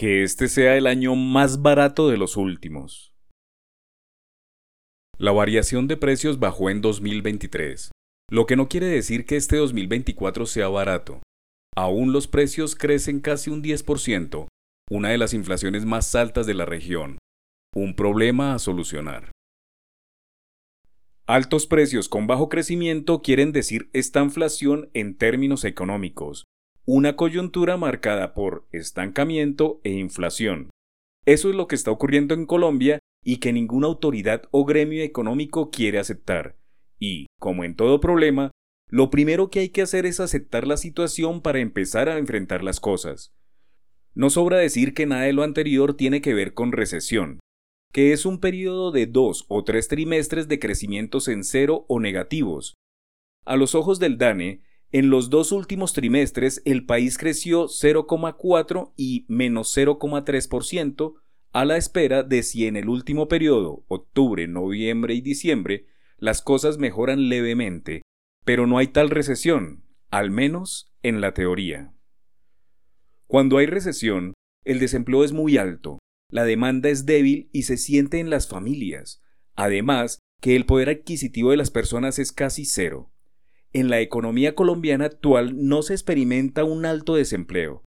Que este sea el año más barato de los últimos. La variación de precios bajó en 2023, lo que no quiere decir que este 2024 sea barato. Aún los precios crecen casi un 10%, una de las inflaciones más altas de la región. Un problema a solucionar. Altos precios con bajo crecimiento quieren decir esta inflación en términos económicos, una coyuntura marcada por estancamiento e inflación. Eso es lo que está ocurriendo en Colombia y que ninguna autoridad o gremio económico quiere aceptar. Y, como en todo problema, lo primero que hay que hacer es aceptar la situación para empezar a enfrentar las cosas. No sobra decir que nada de lo anterior tiene que ver con recesión, que es un periodo de dos o tres trimestres de crecimientos en cero o negativos. A los ojos del DANE, en los dos últimos trimestres el país creció 0,4 y menos 0,3% a la espera de si en el último periodo, octubre, noviembre y diciembre, las cosas mejoran levemente, pero no hay tal recesión, al menos en la teoría. Cuando hay recesión, el desempleo es muy alto, la demanda es débil y se siente en las familias, además que el poder adquisitivo de las personas es casi cero. En la economía colombiana actual no se experimenta un alto desempleo.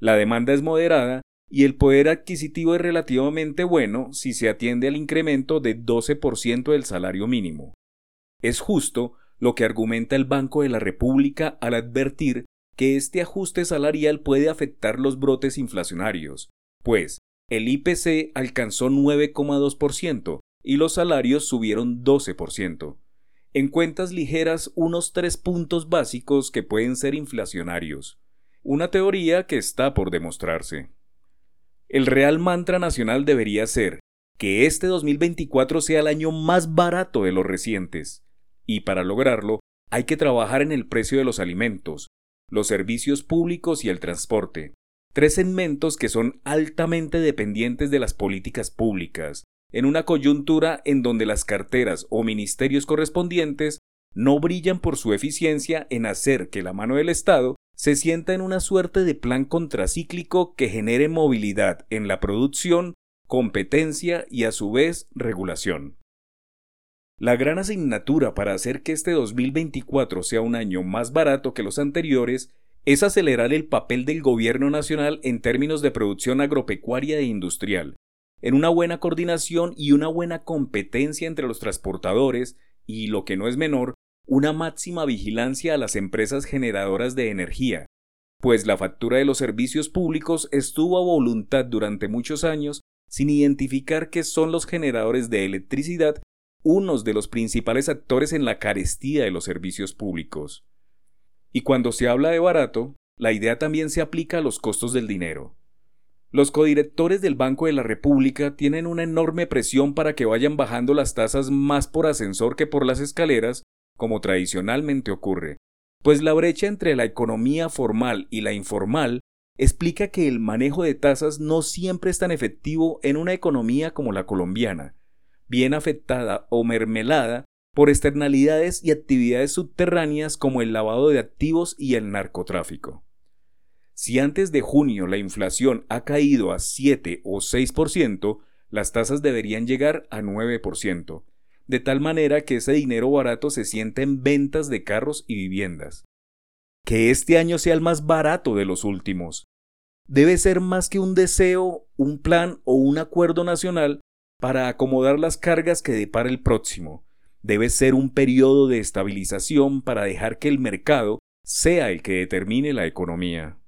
La demanda es moderada y el poder adquisitivo es relativamente bueno si se atiende al incremento de 12% del salario mínimo. Es justo lo que argumenta el Banco de la República al advertir que este ajuste salarial puede afectar los brotes inflacionarios, pues el IPC alcanzó 9,2% y los salarios subieron 12%. En cuentas ligeras, unos tres puntos básicos que pueden ser inflacionarios. Una teoría que está por demostrarse. El real mantra nacional debería ser que este 2024 sea el año más barato de los recientes. Y para lograrlo, hay que trabajar en el precio de los alimentos, los servicios públicos y el transporte. Tres segmentos que son altamente dependientes de las políticas públicas, en una coyuntura en donde las carteras o ministerios correspondientes no brillan por su eficiencia en hacer que la mano del Estado se sienta en una suerte de plan contracíclico que genere movilidad en la producción, competencia y a su vez regulación. La gran asignatura para hacer que este 2024 sea un año más barato que los anteriores es acelerar el papel del gobierno nacional en términos de producción agropecuaria e industrial, en una buena coordinación y una buena competencia entre los transportadores y, lo que no es menor, una máxima vigilancia a las empresas generadoras de energía, pues la factura de los servicios públicos estuvo a voluntad durante muchos años sin identificar que son los generadores de electricidad unos de los principales actores en la carestía de los servicios públicos. Y cuando se habla de barato, la idea también se aplica a los costos del dinero. Los codirectores del Banco de la República tienen una enorme presión para que vayan bajando las tasas más por ascensor que por las escaleras, como tradicionalmente ocurre, pues la brecha entre la economía formal y la informal explica que el manejo de tasas no siempre es tan efectivo en una economía como la colombiana, bien afectada o mermelada por externalidades y actividades subterráneas como el lavado de activos y el narcotráfico. Si antes de junio la inflación ha caído a 7 o 6%, las tasas deberían llegar a 9%, de tal manera que ese dinero barato se sienta en ventas de carros y viviendas. Que este año sea el más barato de los últimos. Debe ser más que un deseo, un plan o un acuerdo nacional para acomodar las cargas que depara el próximo. Debe ser un periodo de estabilización para dejar que el mercado sea el que determine la economía.